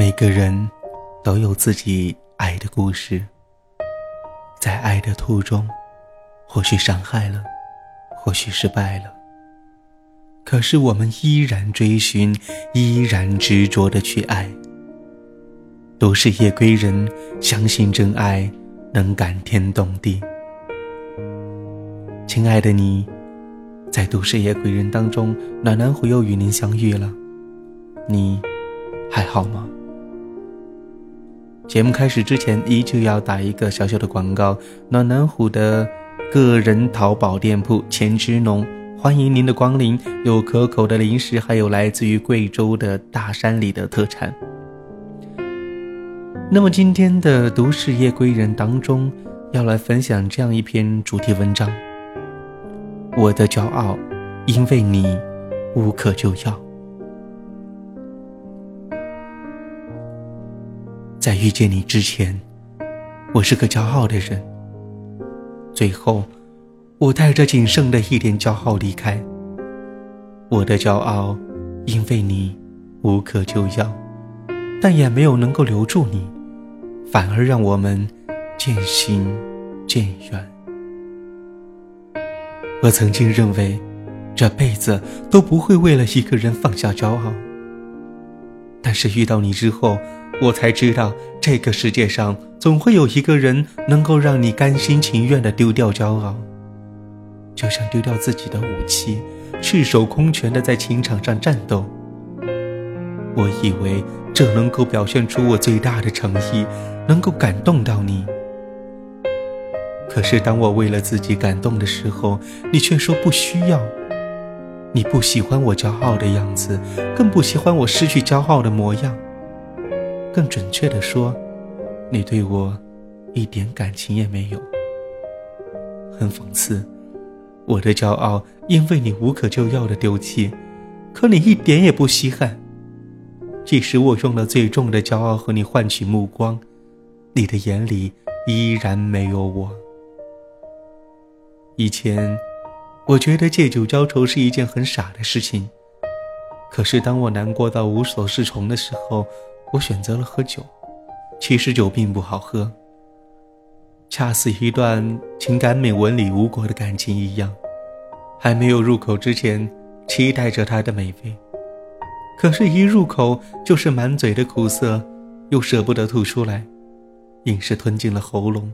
每个人都有自己爱的故事，在爱的途中，或许伤害了，或许失败了，可是我们依然追寻，依然执着的去爱。都是夜归人，相信真爱能感天动地。亲爱的你，在都市夜归人当中，暖暖虎又与您相遇了，你还好吗？节目开始之前，依旧要打一个小小的广告。暖暖虎的个人淘宝店铺钱之农，欢迎您的光临，有可口的零食，还有来自于贵州的大山里的特产。那么今天的都市夜归人当中，要来分享这样一篇主题文章：我的骄傲，因为你无可救药。在遇见你之前，我是个骄傲的人。最后，我带着仅剩的一点骄傲离开。我的骄傲，因为你无可救药，但也没有能够留住你，反而让我们渐行渐远。我曾经认为，这辈子都不会为了一个人放下骄傲，但是遇到你之后。我才知道，这个世界上总会有一个人能够让你甘心情愿地丢掉骄傲，就像丢掉自己的武器，赤手空拳地在情场上战斗。我以为这能够表现出我最大的诚意，能够感动到你。可是当我为了自己感动的时候，你却说不需要。你不喜欢我骄傲的样子，更不喜欢我失去骄傲的模样。更准确的说，你对我一点感情也没有。很讽刺，我的骄傲因为你无可救药的丢弃，可你一点也不稀罕。即使我用了最重的骄傲和你换取目光，你的眼里依然没有我。以前，我觉得借酒浇愁是一件很傻的事情，可是当我难过到无所适从的时候，我选择了喝酒，其实酒并不好喝，恰似一段情感美文里无果的感情一样，还没有入口之前，期待着它的美味，可是，一入口就是满嘴的苦涩，又舍不得吐出来，硬是吞进了喉咙。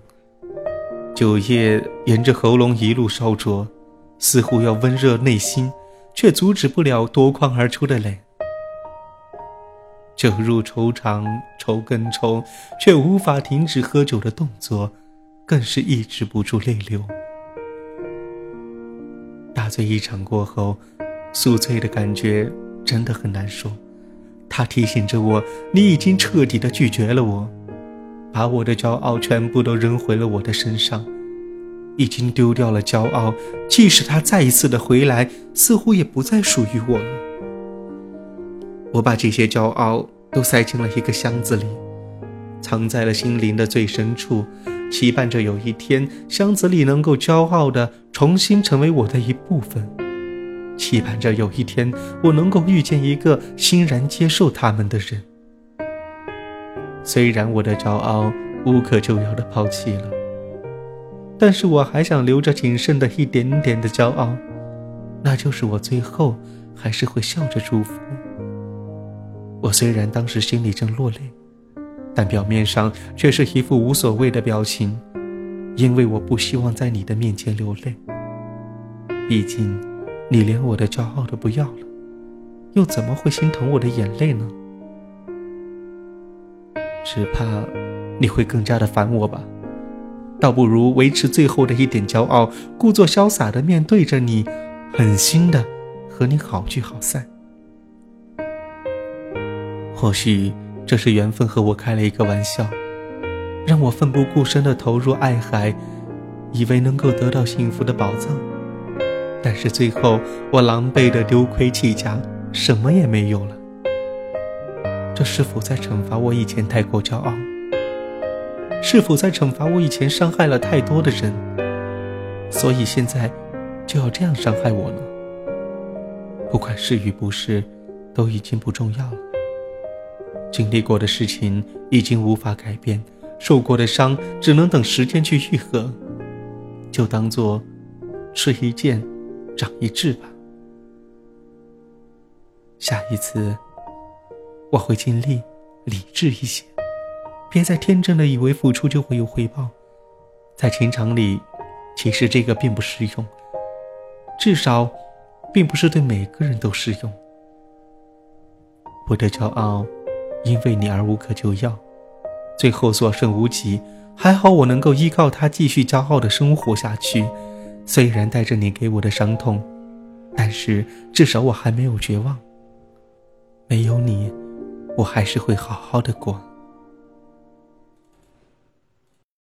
酒液沿着喉咙一路烧灼，似乎要温热内心，却阻止不了夺眶而出的泪。酒入愁肠，愁更愁，却无法停止喝酒的动作，更是抑制不住泪流。大醉一场过后，宿醉的感觉真的很难受。它提醒着我，你已经彻底的拒绝了我，把我的骄傲全部都扔回了我的身上，已经丢掉了骄傲，即使他再一次的回来，似乎也不再属于我了。我把这些骄傲都塞进了一个箱子里，藏在了心灵的最深处，期盼着有一天箱子里能够骄傲的重新成为我的一部分，期盼着有一天我能够遇见一个欣然接受他们的人。虽然我的骄傲无可救药的抛弃了，但是我还想留着仅剩的一点点的骄傲，那就是我最后还是会笑着祝福。我虽然当时心里正落泪，但表面上却是一副无所谓的表情，因为我不希望在你的面前流泪。毕竟，你连我的骄傲都不要了，又怎么会心疼我的眼泪呢？只怕你会更加的烦我吧。倒不如维持最后的一点骄傲，故作潇洒的面对着你，狠心的和你好聚好散。或许这是缘分和我开了一个玩笑，让我奋不顾身地投入爱海，以为能够得到幸福的宝藏。但是最后我狼狈地丢盔弃甲，什么也没有了。这是否在惩罚我以前太过骄傲？是否在惩罚我以前伤害了太多的人？所以现在就要这样伤害我呢？不管是与不是，都已经不重要了。经历过的事情已经无法改变，受过的伤只能等时间去愈合，就当做吃一堑，长一智吧。下一次，我会尽力理智一些，别再天真的以为付出就会有回报，在情场里，其实这个并不适用，至少，并不是对每个人都适用。我的骄傲，因为你而无可救药，最后所剩无几。还好我能够依靠他继续骄傲的生活下去，虽然带着你给我的伤痛，但是至少我还没有绝望。没有你，我还是会好好的过。